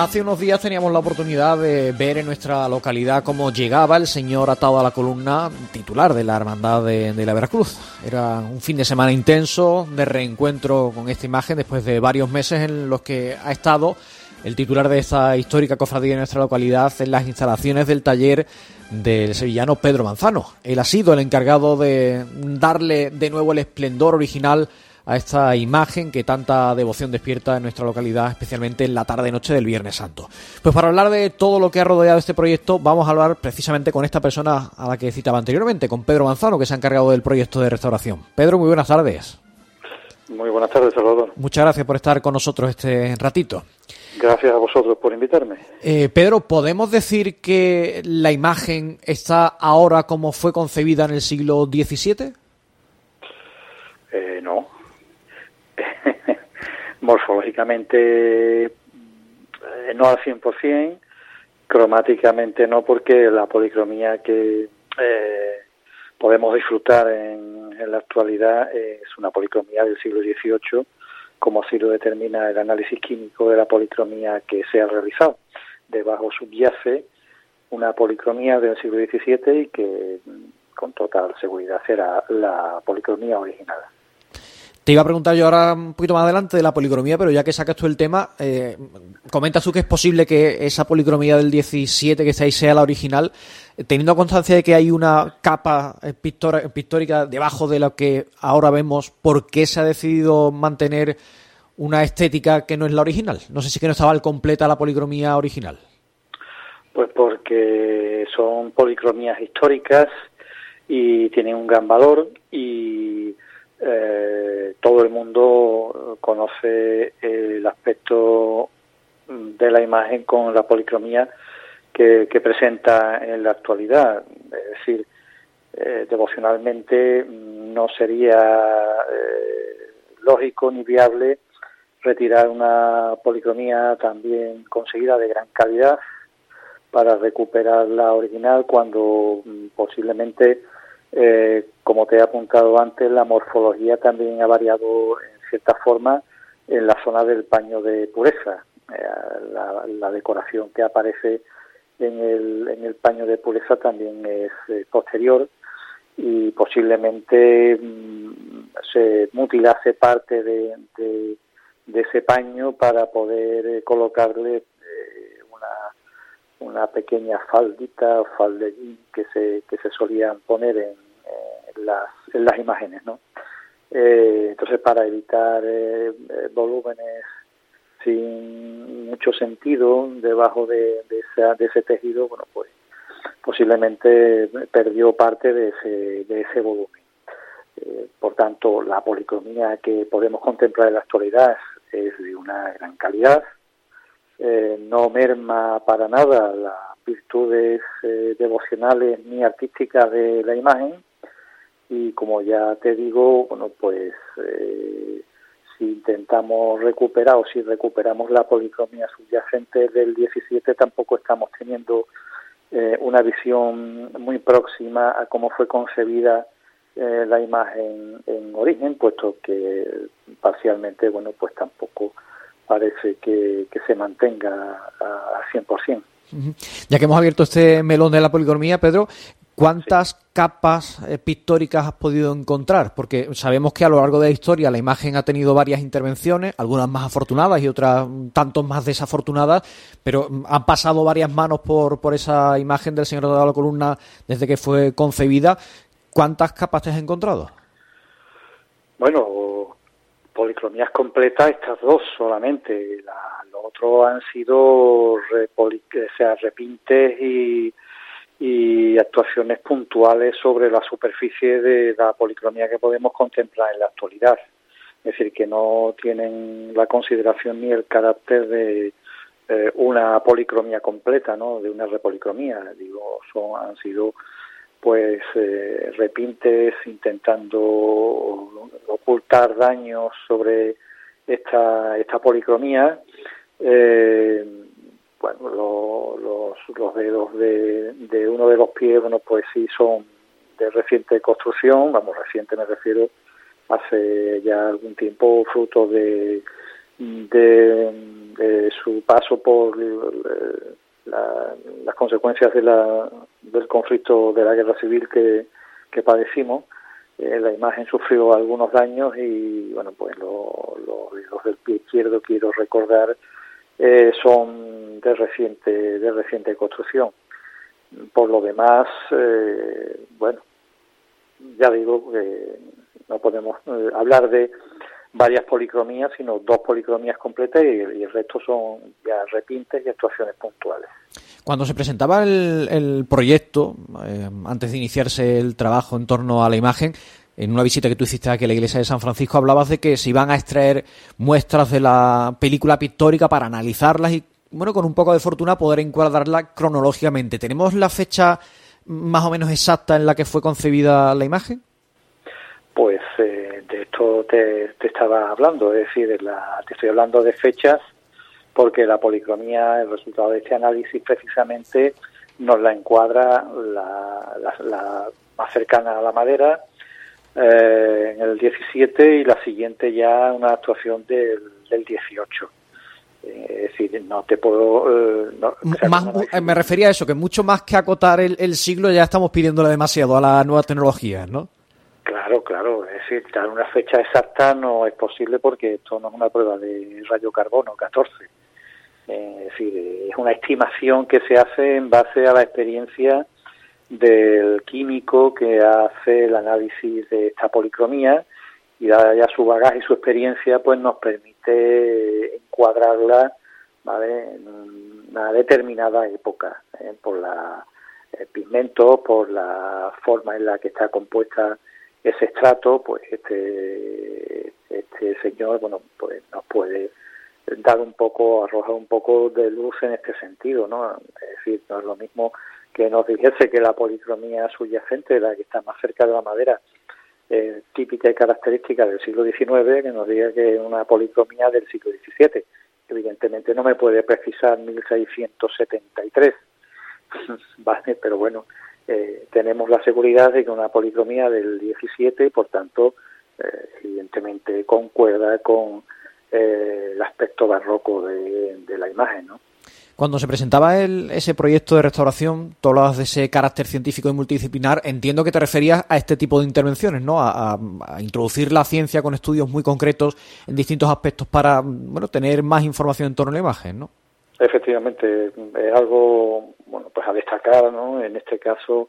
Hace unos días teníamos la oportunidad de ver en nuestra localidad cómo llegaba el señor atado a la columna titular de la Hermandad de, la Veracruz. Era un fin de semana intenso de reencuentro con esta imagen después de varios meses en los que ha estado el titular de esta histórica cofradía en nuestra localidad en las instalaciones del taller del sevillano Pedro Manzano. Él ha sido el encargado de darle de nuevo el esplendor original a esta imagen que tanta devoción despierta en nuestra localidad, especialmente en la tarde-noche del Viernes Santo. Pues para hablar de todo lo que ha rodeado este proyecto, vamos a hablar precisamente con esta persona a la que citaba anteriormente, con Pedro Manzano, que se ha encargado del proyecto de restauración. Pedro, muy buenas tardes. Muy buenas tardes, Salvador. Muchas gracias por estar con nosotros este ratito. Gracias a vosotros por invitarme. Eh, Pedro, ¿podemos decir que la imagen está ahora como fue concebida en el siglo XVII? Eh, no, morfológicamente eh, no al 100%, cromáticamente no, porque la policromía que eh, podemos disfrutar en, la actualidad es una policromía del siglo XVIII, como así lo determina el análisis químico de la policromía que se ha realizado. Debajo subyace una policromía del siglo XVII y que con total seguridad será la policromía original. Te iba a preguntar yo ahora un poquito más adelante de la policromía, pero ya que sacas tú el tema, eh, comentas tú que es posible que esa policromía del 17 que está ahí sea la original, teniendo constancia de que hay una capa pictórica debajo de lo que ahora vemos, ¿por qué se ha decidido mantener una estética que no es la original? No sé si que no estaba al completa la policromía original. Pues porque son policromías históricas y tienen un gran valor y eh, todo el mundo conoce el aspecto de la imagen con la policromía que, presenta en la actualidad. Es decir, eh, devocionalmente no sería eh, lógico ni viable retirar una policromía también conseguida de gran calidad para recuperar la original cuando mm, posiblemente eh, como te he apuntado antes, la morfología también ha variado en cierta forma en la zona del paño de pureza. Eh, la, decoración que aparece en el, en el paño de pureza también es eh, posterior y posiblemente mm, se mutilase parte de, de, ese paño para poder colocarle una pequeña faldita o faldellín que se, que se solían poner en, las, en las imágenes, ¿no? Eh, entonces, para evitar eh, eh, volúmenes sin mucho sentido debajo de, de, de ese tejido, bueno, pues posiblemente perdió parte de ese, de ese volumen. por tanto, la policromía que podemos contemplar en la actualidad es de una gran calidad, eh, no merma para nada las virtudes eh, devocionales ni artísticas de la imagen. Y como ya te digo, bueno, pues eh, si intentamos recuperar o si recuperamos la policromía subyacente del 17 tampoco estamos teniendo una visión muy próxima a cómo fue concebida la imagen en origen, puesto que parcialmente, bueno, pues tampoco parece que, se mantenga al 100%. Ya que hemos abierto este melón de la policromía, Pedro, ¿cuántas capas eh, pictóricas has podido encontrar? Porque sabemos que a lo largo de la historia la imagen ha tenido varias intervenciones, algunas más afortunadas y otras tanto más desafortunadas, pero mm, han pasado varias manos por, por esa imagen del Señor de la Columna desde que fue concebida. ¿Cuántas capas te has encontrado? Bueno, policromías completas, estas dos solamente. los otros han sido sea, repintes y, y actuaciones puntuales sobre la superficie de la policromía que podemos contemplar en la actualidad. Es decir, que no tienen la consideración ni el carácter de eh, una policromía completa, ¿no? De una repolicromía. Digo, son, han sido pues eh, repintes intentando ocultar daños sobre esta, esta policromía. Eh, bueno, los, los dedos de, de uno de los pies, bueno, pues sí son de reciente construcción, vamos, reciente me refiero, hace ya algún tiempo, fruto de, de, su paso por las consecuencias de la, del conflicto de la guerra civil que, que padecimos. Eh, la imagen sufrió algunos daños y, bueno, pues los del pie izquierdo, quiero recordar, eh, son de reciente, de reciente construcción. Por lo demás, eh, bueno, ya digo que no podemos hablar de varias policromías, sino dos policromías completas y, el resto son ya repintes y actuaciones puntuales. Cuando se presentaba el, proyecto, eh, antes de iniciarse el trabajo en torno a la imagen, en una visita que tú hiciste aquí a la iglesia de San Francisco, hablabas de que se iban a extraer muestras de la película pictórica para analizarlas y, bueno, con un poco de fortuna poder encuadrarla cronológicamente. ¿Tenemos la fecha más o menos exacta en la que fue concebida la imagen? Pues eh, de esto te, estaba hablando, es decir, te estoy hablando de fechas porque la policromía, el resultado de este análisis precisamente nos la encuadra la, más cercana a la madera eh, en el 17 y la siguiente ya una actuación del, del 18. Eh, es decir, no te puedo... me refería a eso, que mucho más que acotar el, el siglo ya estamos pidiéndole demasiado a las nuevas tecnologías, ¿no? Claro, claro. Es decir, dar una fecha exacta no es posible porque esto no es una prueba de radiocarbono 14. Eh, es decir, es una estimación que se hace en base a la experiencia del químico que hace el análisis de esta policromía y dada ya su bagaje y su experiencia, pues nos permite encuadrarla ¿vale? en una determinada época, ¿eh? por la el pigmento, por la forma en la que está compuesta ese estrato, pues este, este señor, bueno, pues nos puede dar un poco, arrojar un poco de luz en este sentido, ¿no? Es decir, no es lo mismo que nos dijese que la policromía subyacente, la que está más cerca de la madera, eh, típica y característica del siglo XIX, que nos diga que es una policromía del siglo XVII. Evidentemente no me puede precisar 1673, vale, pero bueno, eh, tenemos la seguridad de que una policromía del 17, por tanto, eh, evidentemente concuerda con eh, el aspecto barroco de, la imagen, ¿no? Cuando se presentaba el, ese proyecto de restauración, tú hablabas de ese carácter científico y multidisciplinar, entiendo que te referías a este tipo de intervenciones, ¿no? A, a, introducir la ciencia con estudios muy concretos en distintos aspectos para, bueno, tener más información en torno a la imagen, ¿no? Efectivamente, es algo bueno pues a destacar, ¿no? En este caso,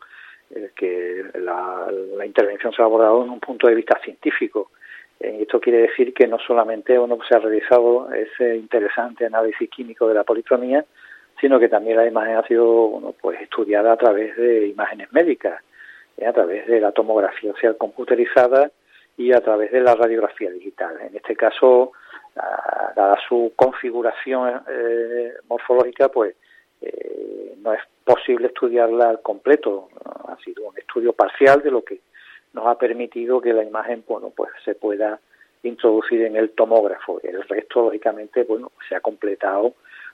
eh, que la, intervención se ha abordado en un punto de vista científico. Eh, esto quiere decir que no solamente bueno, pues se ha realizado ese interesante análisis químico de la policromía, sino que también la imagen ha sido bueno, pues estudiada a través de imágenes médicas, ¿eh? a través de la tomografía social computerizada y a través de la radiografía digital. En este caso, dada su configuración eh, morfológica, pues eh, no es posible estudiarla al completo. Ha sido un estudio parcial de lo que nos ha permitido que la imagen, bueno, pues se pueda introducir en el tomógrafo. El resto, lógicamente, bueno, se ha completado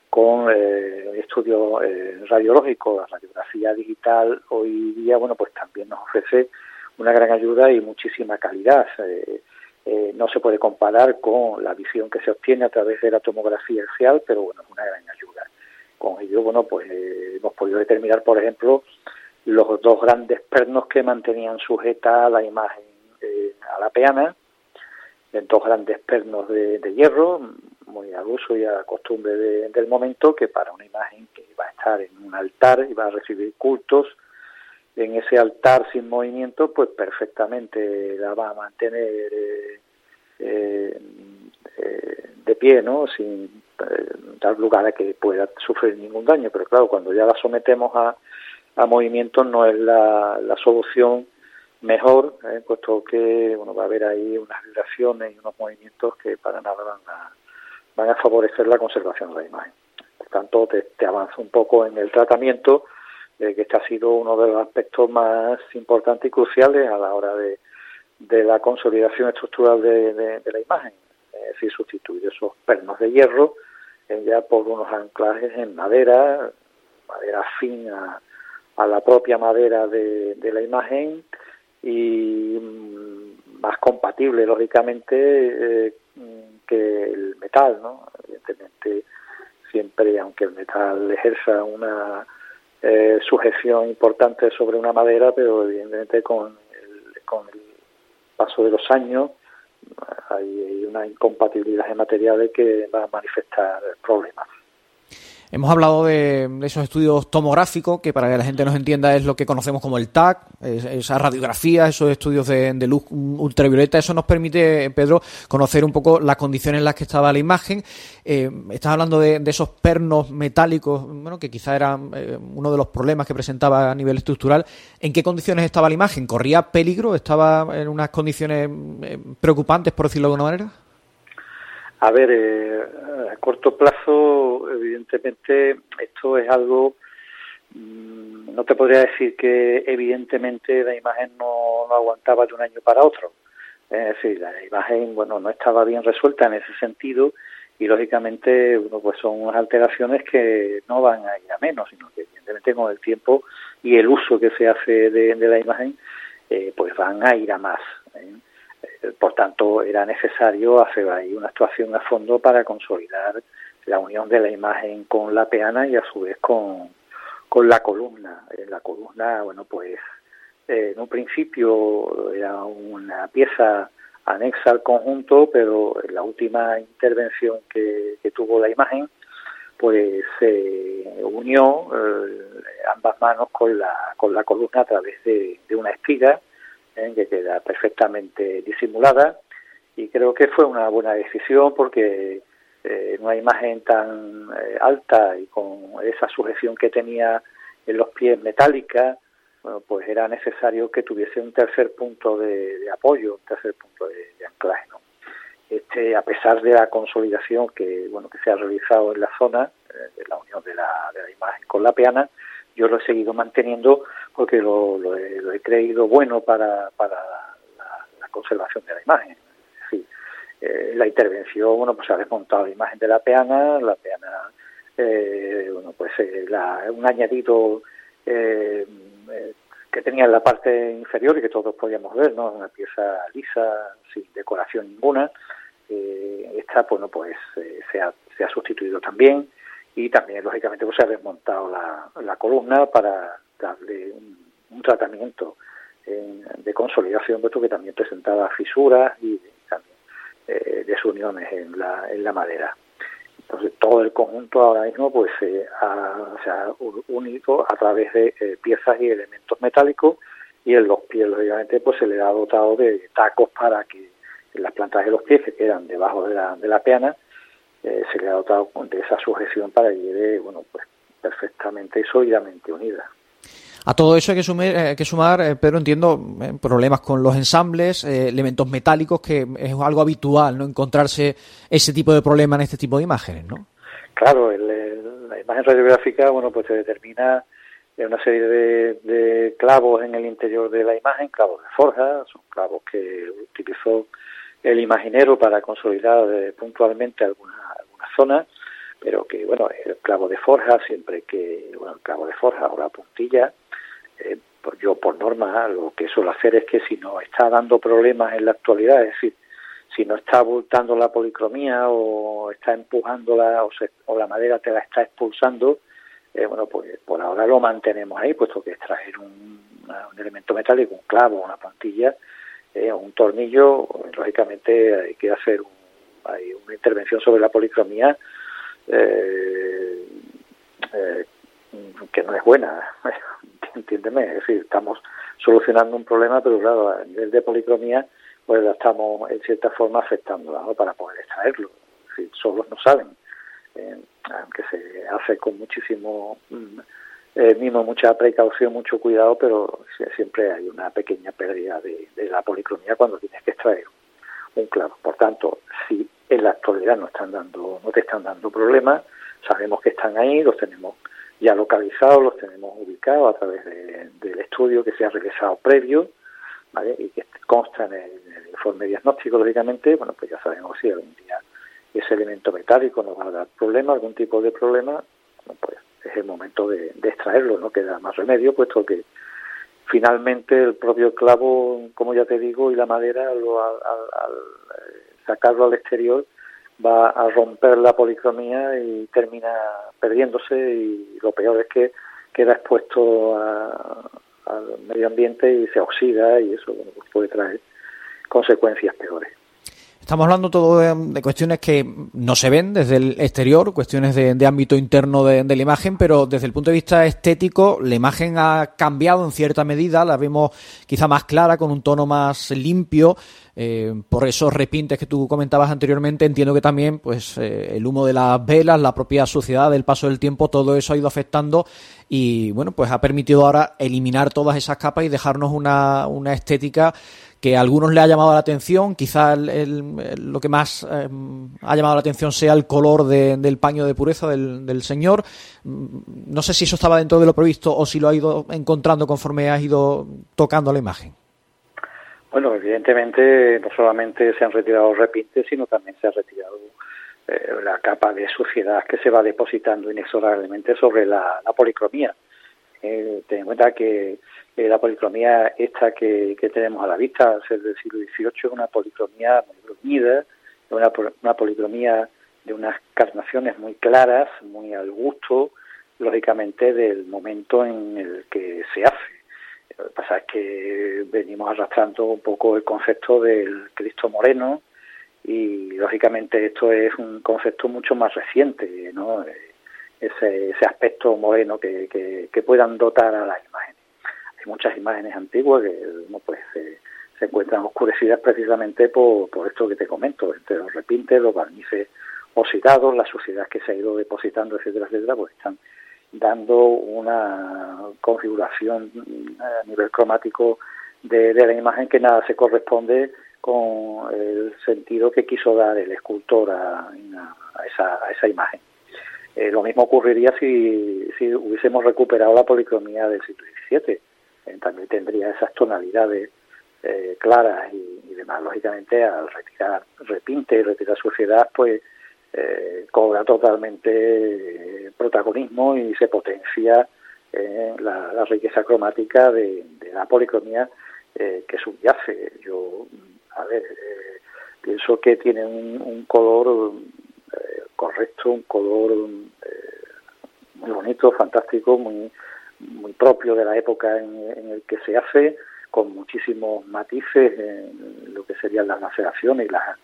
con eh, estudio eh, radiológico. La radiografía digital hoy día, bueno, pues también nos ofrece una gran ayuda y muchísima calidad. Eh, no se puede comparar con la visión que se obtiene a través de la tomografía axial, pero bueno, es una gran ayuda. Con ello, bueno, pues eh, hemos podido determinar, por ejemplo, los dos grandes pernos que mantenían sujeta la imagen eh, a la peana, dos grandes pernos de, hierro, muy al uso y a la costumbre del momento, que para una imagen que va a estar en un altar y va a recibir cultos, en ese altar sin movimiento, pues perfectamente la va a mantener eh, eh, eh, de pie, ¿no? Sin dar lugar a que pueda sufrir ningún daño. Pero claro, cuando ya la sometemos a, a movimiento no es la, la solución mejor, puesto que bueno, va a haber ahí unas vibraciones y unos movimientos que para nada van a, van a favorecer la conservación de la imagen. Por tanto, te, te avanza un poco en el tratamiento que este ha sido uno de los aspectos más importantes y cruciales a la hora de, de la consolidación estructural de, la imagen, es decir, sustituir esos pernos de hierro ya por unos anclajes en madera, madera fina a la propia madera de, la imagen y mm, más compatible, lógicamente, eh, que el metal, ¿no? Evidentemente siempre, aunque el metal ejerza una eh, sujeción importante sobre una madera, pero evidentemente con el, con el paso de los años hay una incompatibilidad en materiales que va a manifestar problemas. Hemos hablado de esos estudios tomográficos, que para que la gente nos entienda es lo que conocemos como el TAC, esa radiografía, esos estudios de, luz ultravioleta. Eso nos permite, Pedro, conocer un poco las condiciones en las que estaba la imagen. Eh, estás hablando de, esos pernos metálicos, bueno, que quizá eran eh, uno de los problemas que presentaba a nivel estructural. ¿En qué condiciones estaba la imagen? ¿Corría peligro? ¿Estaba en unas condiciones eh, preocupantes, por decirlo de alguna manera? A ver, eh, a corto plazo, evidentemente, esto es algo, mm, no te podría decir que evidentemente la imagen no, aguantaba de un año para otro. Es decir, la imagen, bueno, no estaba bien resuelta en ese sentido y lógicamente, bueno, pues son unas alteraciones que no van a ir a menos, sino que evidentemente con el tiempo y el uso que se hace de, la imagen, eh, pues van a ir a más. ¿eh? Eh, por tanto, era necesario hacer ahí una actuación a fondo para consolidar la unión de la imagen con la peana y a su vez con, con la columna. Eh, la columna, bueno, pues eh, en un principio era una pieza anexa al conjunto, pero en la última intervención que, tuvo la imagen, pues se unió ambas manos con la, con la columna a través de, de una espiga ¿eh? que queda perfectamente disimulada y creo que fue una buena decisión porque eh, en una imagen tan eh, alta y con esa sujeción que tenía en los pies metálica, bueno, pues era necesario que tuviese un tercer punto de, apoyo, un tercer punto de, anclaje. ¿no? Este, a pesar de la consolidación que bueno que se ha realizado en la zona de la unión de la, de la imagen con la peana, yo lo he seguido manteniendo porque lo, he, creído bueno para, para la, conservación de la imagen. Sí. Eh, la intervención, bueno, pues ha desmontado la imagen de la peana, la peana, eh, bueno, pues eh, un añadido que tenía en la parte inferior y que todos podíamos ver, ¿no? Una pieza lisa, sin decoración ninguna. esta, bueno, pues se ha, se ha sustituido también y también lógicamente pues se ha desmontado la, columna para darle un, tratamiento de consolidación puesto que también presentaba fisuras y eh, desuniones en la, en la madera entonces todo el conjunto ahora mismo pues se ha unido a través de eh, piezas y elementos metálicos y en los pies lógicamente pues se le ha dotado de tacos para que las plantas de los pies que quedan debajo de la, de la peana eh, se le ha dotado de esa sujeción para que lleve, bueno, pues perfectamente y sólidamente unida. A todo eso hay que, sumar, eh, que sumar eh, Pedro, entiendo, problemas con los ensambles, elementos metálicos, que es algo habitual, ¿no? Encontrarse ese tipo de problema en este tipo de imágenes, ¿no? Claro, la imagen radiográfica, bueno, pues se determina una serie de, de, clavos en el interior de la imagen, clavos de forja, son clavos que utilizó el imaginero para consolidar puntualmente algunas zona, pero que, bueno, el clavo de forja, siempre que, bueno, el clavo de forja o la puntilla, eh, yo por norma lo que suelo hacer es que si no está dando problemas en la actualidad, es decir, si no está abultando la policromía o está empujándola o, o la madera te la está expulsando, eh, bueno, pues por ahora lo mantenemos ahí, puesto que extraer un, un elemento metálico, un clavo, una puntilla, eh, un tornillo, lógicamente hay que hacer un hay una intervención sobre la policromía eh, eh, que no es buena, entiéndeme, es decir, estamos solucionando un problema, pero claro, a nivel de policromía, pues la estamos en cierta forma afectando para poder extraerlo. Es decir, solos no saben, eh, aunque se hace con muchísimo mm, mimo, mucha precaución, mucho cuidado, pero siempre hay una pequeña pérdida de, de la policromía cuando tienes que extraer un clavo. Por tanto, si en la actualidad no están dando, no te están dando problemas, sabemos que están ahí, los tenemos ya localizados, los tenemos ubicados a través del estudio que se ha realizado previo, y que consta en el, informe diagnóstico, lógicamente, bueno, pues ya sabemos si algún día ese elemento metálico nos va a dar problema, algún tipo de problema, pues es el momento de, extraerlo, no queda más remedio, puesto que finalmente el propio clavo, como ya te digo, y la madera, al, al, sacarlo al exterior, va a romper la policromía y termina perdiéndose y lo peor es que queda expuesto al medio ambiente y se oxida y eso pues puede traer consecuencias peores. Estamos hablando todo de, cuestiones que no se ven desde el exterior, cuestiones de, ámbito interno de, la imagen, pero desde el punto de vista estético, la imagen ha cambiado en cierta medida, la vemos quizá más clara, con un tono más limpio. Eh, por esos repintes que tú comentabas anteriormente, entiendo que también pues eh, el humo de las velas, la propia suciedad, el paso del tiempo, todo eso ha ido afectando y bueno, pues ha permitido ahora eliminar todas esas capas y dejarnos una, una estética que a algunos le ha llamado la atención, quizá lo que más eh, ha llamado la atención sea el color del paño de pureza del, señor. Mm, no sé si eso estaba dentro de lo previsto o si lo ha ido encontrando conforme ha ido tocando la imagen. Bueno, evidentemente no solamente se han retirado repintes, sino también se ha retirado eh, la capa de suciedad que se va depositando inexorablemente sobre la, policromía. Eh, ten en cuenta que eh, la policromía esta que, tenemos a la vista, ser del siglo XVIII, es una policromía muy bruñida, una, una policromía de unas carnaciones muy claras, muy al gusto, lógicamente, del momento en el que se hace. Lo que pasa es que venimos arrastrando un poco el concepto del Cristo moreno y, lógicamente, esto es un concepto mucho más reciente, ¿no? Ese, ese aspecto moreno que, que, puedan dotar a las imágenes muchas imágenes antiguas que pues, se encuentran oscurecidas precisamente por, por esto que te comento, entre los repintes, los barnices oxidados, la suciedad que se ha ido depositando, etcétera, etcétera, pues están dando una configuración a nivel cromático de, la imagen que nada se corresponde con el sentido que quiso dar el escultor a, esa, a esa, imagen. Eh, lo mismo ocurriría si, hubiésemos recuperado la policromía del siglo XVII eh, también tendría esas tonalidades eh, claras y, demás. Lógicamente, al retirar repinte y retirar suciedad, pues eh, cobra totalmente protagonismo y se potencia la, riqueza cromática de, la policromía que subyace. Yo, a ver, pienso que tiene un, color correcto, un color muy bonito, fantástico, muy muy propio de la época en, el que se hace, con muchísimos matices en lo que serían las laceraciones y las,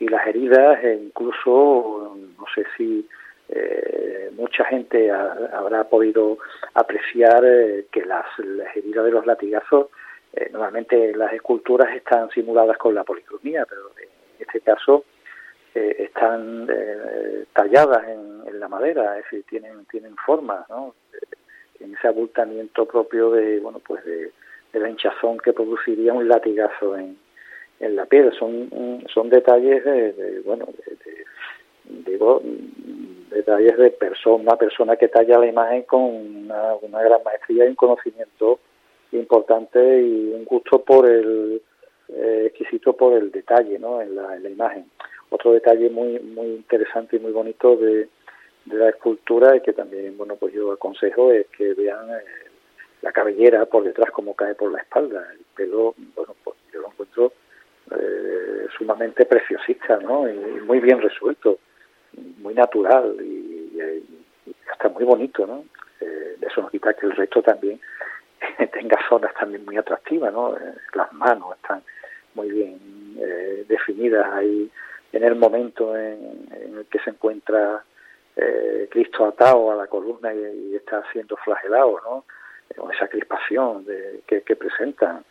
y las heridas, e incluso, no sé si eh, mucha gente habrá podido apreciar eh, que las, heridas de los latigazos, eh, normalmente las esculturas están simuladas con la policromía, pero en este caso están talladas en, la madera, es decir, tienen, tienen forma, ¿no? en ese abultamiento propio de bueno pues de, la hinchazón que produciría un latigazo en, en la piel son son detalles de, bueno de, digo detalles de persona una persona que talla la imagen con una gran maestría y un conocimiento importante y un gusto por el eh, exquisito por el detalle ¿no? en, la, en la imagen otro detalle muy muy interesante y muy bonito de de la escultura y que también, bueno, pues yo aconsejo es que vean eh, la cabellera por detrás como cae por la espalda. El pelo, bueno, pues yo lo encuentro eh, sumamente preciosista, ¿no? Y muy bien resuelto, muy natural y, hasta muy bonito, ¿no? Eh, eso nos quita que el resto también tenga zonas también muy atractivas, ¿no? Las manos están muy bien definidas ahí en el momento en el que se encuentra eh, Cristo atado a la columna y, está siendo flagelado, ¿no? Eh, con esa crispación de, que, que presentan.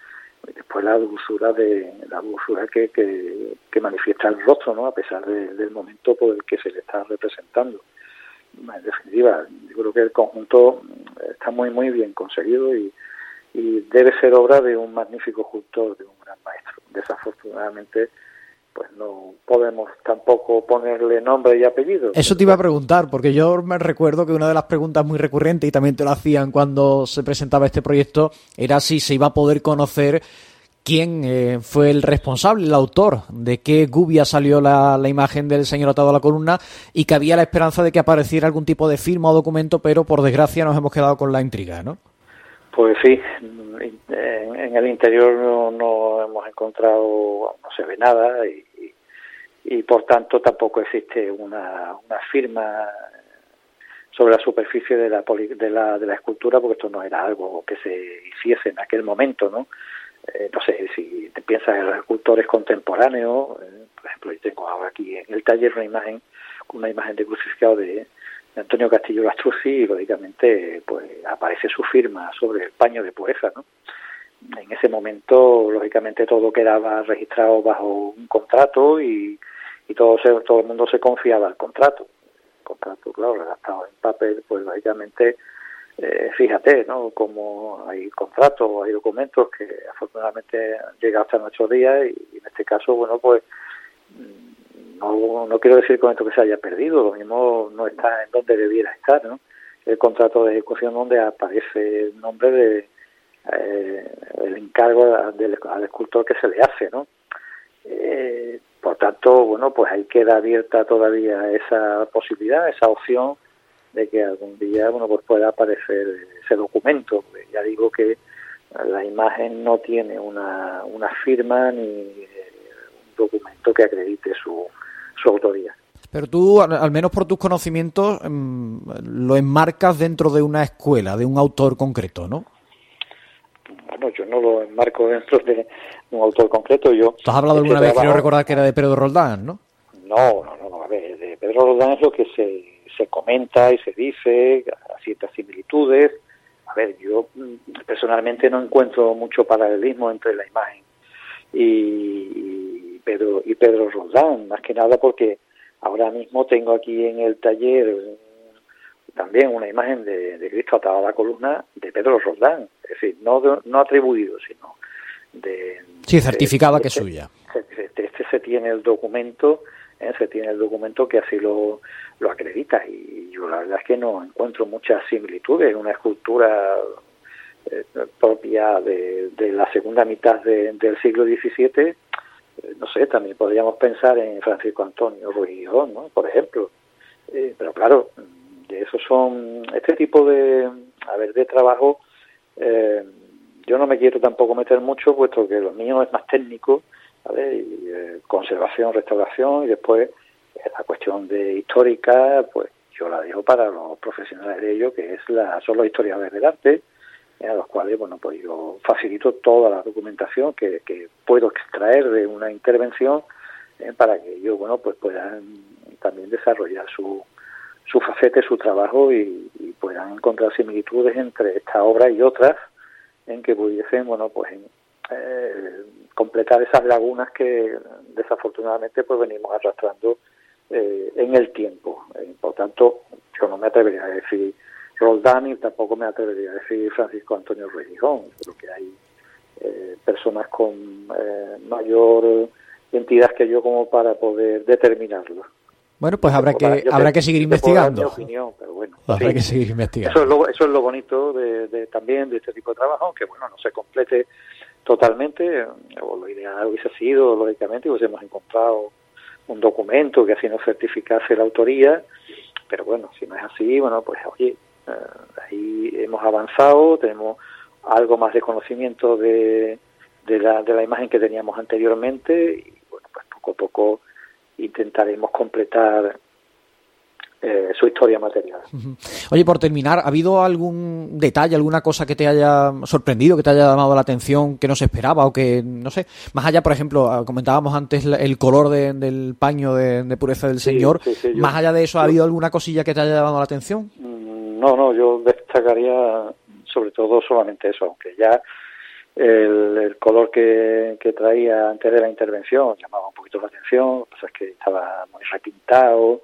después la dulzura de la dulzura que, que, manifiesta el rostro, ¿no? A pesar del momento por el que se le está representando. En definitiva, yo creo que el conjunto está muy muy bien conseguido y, y debe ser obra de un magnífico escultor, de un gran maestro. Desafortunadamente, pues no podemos tampoco ponerle nombre y apellido. Eso te iba a preguntar, porque yo me recuerdo que una de las preguntas muy recurrentes, y también te lo hacían cuando se presentaba este proyecto, era si se iba a poder conocer quién eh, fue el responsable, el autor, de qué gubia salió la, imagen del señor atado a la columna y que había la esperanza de que apareciera algún tipo de firma o documento, pero por desgracia nos hemos quedado con la intriga, ¿no? Pues sí, en, el interior no, hemos encontrado, no se ve nada y, por tanto tampoco existe una, una firma sobre la superficie de la, de la, de la escultura porque esto no era algo que se hiciese en aquel momento, ¿no? Eh, no sé, si te piensas en los escultores contemporáneos, eh, por ejemplo, yo tengo ahora aquí en el taller una imagen, una imagen de crucificado de, Antonio Castillo Lastruzzi y lógicamente pues aparece su firma sobre el paño de pureza, ¿no? En ese momento, lógicamente, todo quedaba registrado bajo un contrato y, y todo, se, todo el mundo se confiaba al contrato. Contrato, claro, redactado en papel, pues lógicamente eh, fíjate, ¿no? Como hay contratos, hay documentos que afortunadamente han llegado hasta nuestros días y, en este caso, bueno, pues no, quiero decir con esto que se haya perdido, lo mismo no está en donde debiera estar, ¿no? El contrato de ejecución donde aparece el nombre de eh, el encargo del, al escultor que se le hace, ¿no? Eh, por tanto, bueno, pues ahí queda abierta todavía esa posibilidad, esa opción de que algún día bueno pues pueda aparecer ese documento ya digo que la imagen no tiene una, una firma ni un documento que acredite su, su autoría pero tú, al menos por tus conocimientos, em, lo enmarcas dentro de una escuela, de un autor concreto, ¿no? Bueno, yo no lo enmarco dentro de un autor concreto. Yo. ¿Tú has hablado alguna vez, quiero recordar que era de Pedro Roldán, ¿no? No, no, no, a ver, de Pedro Roldán es lo que se se comenta y se dice ciertas similitudes. A ver, yo mm, personalmente no encuentro mucho paralelismo entre la imagen y, Pedro y Pedro Roldán, más que nada porque ahora mismo tengo aquí en el taller también una imagen de, Cristo atado a la columna de Pedro Roldán, es decir, no, no atribuido, sino de... Sí, certificada que es este suya. Este, este, se tiene el documento ¿eh? se tiene el documento que así lo, lo acredita y yo la verdad es que no encuentro muchas similitudes. Una escultura eh, propia de, de, la segunda mitad del siglo XVII, no sé, también podríamos pensar en Francisco Antonio Ruiz ¿no? por ejemplo. pero claro, de esos son este tipo de, a ver, de trabajo. yo no me quiero tampoco meter mucho, puesto que lo mío es más técnico y, eh, conservación, restauración y después eh, la cuestión de histórica, pues yo la dejo para los profesionales de ello, que es la, son los historiadores del arte, eh, a los cuales, bueno, pues yo facilito toda la documentación que, que puedo extraer de una intervención para que ellos, bueno, pues puedan también desarrollar su, su facete, su trabajo y, puedan encontrar similitudes entre esta obra y otras en que pudiesen, bueno, pues en, eh, completar esas lagunas que desafortunadamente pues venimos arrastrando eh, en el tiempo. Eh, por tanto, yo no me atrevería a decir Roldán y tampoco me atrevería a decir Francisco Antonio Rejijón. Creo que hay eh, personas con mayor entidad que yo como para poder determinarlo. Bueno, pues habrá que habrá que seguir investigando. Opinión, pero bueno, habrá que seguir investigando. Eso es lo, eso es lo bonito de, de, también de este tipo de trabajo, aunque bueno, no se complete totalmente, o lo ideal hubiese sido, lógicamente, hubiésemos encontrado un documento que así nos certificase la autoría, pero bueno, si no es así, bueno, pues oye, eh, ahí hemos avanzado, tenemos algo más de conocimiento de, de, la, de la imagen que teníamos anteriormente y bueno, pues poco a poco intentaremos completar eh, su historia material. Oye, por terminar, ¿ha habido algún detalle, alguna cosa que te haya sorprendido, que te haya llamado la atención, que no se esperaba o que, no sé, más allá, por ejemplo, ah, comentábamos antes el color del paño de, pureza del Señor, más allá de eso, ¿ha habido alguna cosilla que te haya llamado la atención? No, no, yo destacaría sobre todo solamente eso, aunque ya el, color que, traía antes de la intervención llamaba un poquito la atención, lo que pasa es que estaba muy requintado,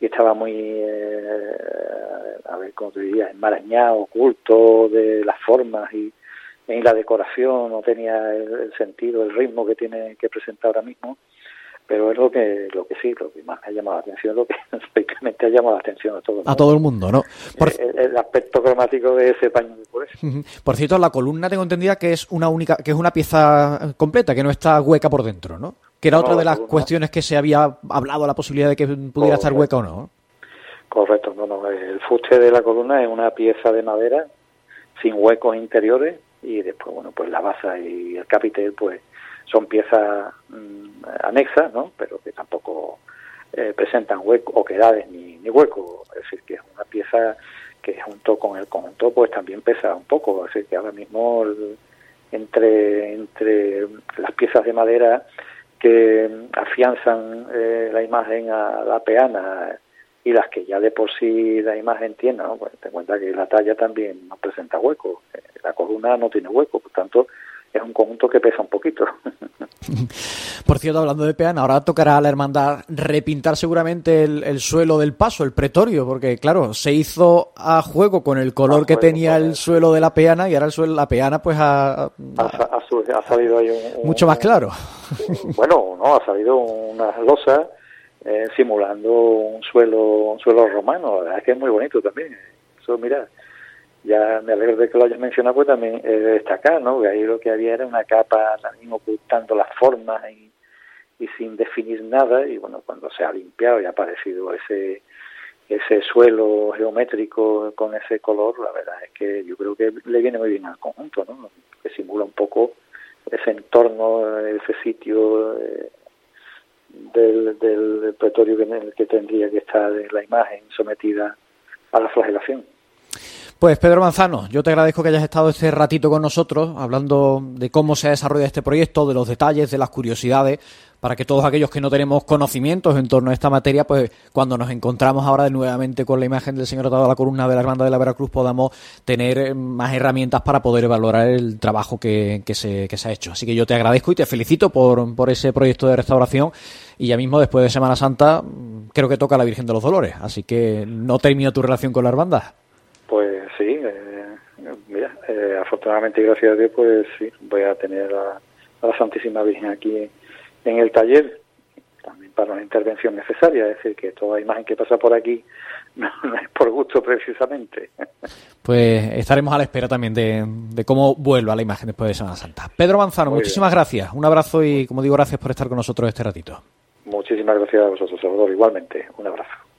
y estaba muy, eh, a ver, cómo te diría, enmarañado, oculto de las formas y en la decoración no tenía el, sentido, el ritmo que tiene que presentar ahora mismo, pero es lo que lo que sí, lo que más me ha llamado la atención, lo que prácticamente ha llamado la atención a todo el mundo. A todo el mundo, ¿no? El, aspecto cromático de ese paño de pureza. Por cierto, la columna tengo entendida que es una única, que es una pieza completa, que no está hueca por dentro, ¿no? que era otra de las cuestiones que se había hablado, la posibilidad de que pudiera estar hueca o no. Correcto, no, no. El fuste de la columna es una pieza de madera sin huecos interiores y después, bueno, pues la base y el capitel, pues son piezas mm, anexas, ¿no? Pero que tampoco eh, presentan hueco, oquedades ni, ni hueco. Es decir, que es una pieza que junto con el conjunto pues también pesa un poco. Es decir, que ahora mismo entre, entre las piezas de madera que afianzan eh, la imagen a la peana y las que ya de por sí la imagen tiene, ¿no? pues ten cuenta que la talla también no presenta hueco, eh, la columna no tiene hueco, por tanto es un conjunto que pesa un poquito. Por cierto, hablando de peana, ahora tocará a la hermandad repintar seguramente el, suelo del paso, el pretorio, porque claro, se hizo a juego con el color que tenía el suelo de la peana y ahora el suelo la peana pues ha, ha, salido ahí un, mucho más claro. bueno, no, ha salido unas losas eh, simulando un suelo un suelo romano, la verdad es que es muy bonito también. Eso, mira, ya me alegro de que lo hayas mencionado, pues también eh, destacar, ¿no? Que ahí lo que había era una capa también ocultando las formas y, y, sin definir nada, y bueno, cuando se ha limpiado y ha aparecido ese ese suelo geométrico con ese color, la verdad es que yo creo que le viene muy bien al conjunto, ¿no? Que simula un poco ese entorno, ese sitio eh, del, del pretorio en el que tendría que estar la imagen sometida a la flagelación. Pues Pedro Manzano, yo te agradezco que hayas estado este ratito con nosotros hablando de cómo se ha desarrollado este proyecto, de los detalles, de las curiosidades, para que todos aquellos que no tenemos conocimientos en torno a esta materia, pues cuando nos encontramos ahora de nuevamente con la imagen del señor atado a la columna de la Hermandad de la Veracruz, podamos tener eh, más herramientas para poder valorar el trabajo que, se, que se ha hecho. Así que yo te agradezco y te felicito por, por ese proyecto de restauración y ya mismo después de Semana Santa creo que toca la Virgen de los Dolores, así que no termino tu relación con la hermandad. Pues sí, eh, mira, eh, afortunadamente gracias a Dios, pues sí, voy a tener a, la Santísima Virgen aquí en el taller, también para una intervención necesaria, es decir, que toda imagen que pasa por aquí no, es por gusto precisamente. Pues estaremos a la espera también de, cómo vuelva la imagen después de Semana Santa. Pedro Manzano, muchísimas gracias, un abrazo y como digo, gracias por estar con nosotros este ratito. Muchísimas gracias a vosotros, Salvador, igualmente, un abrazo.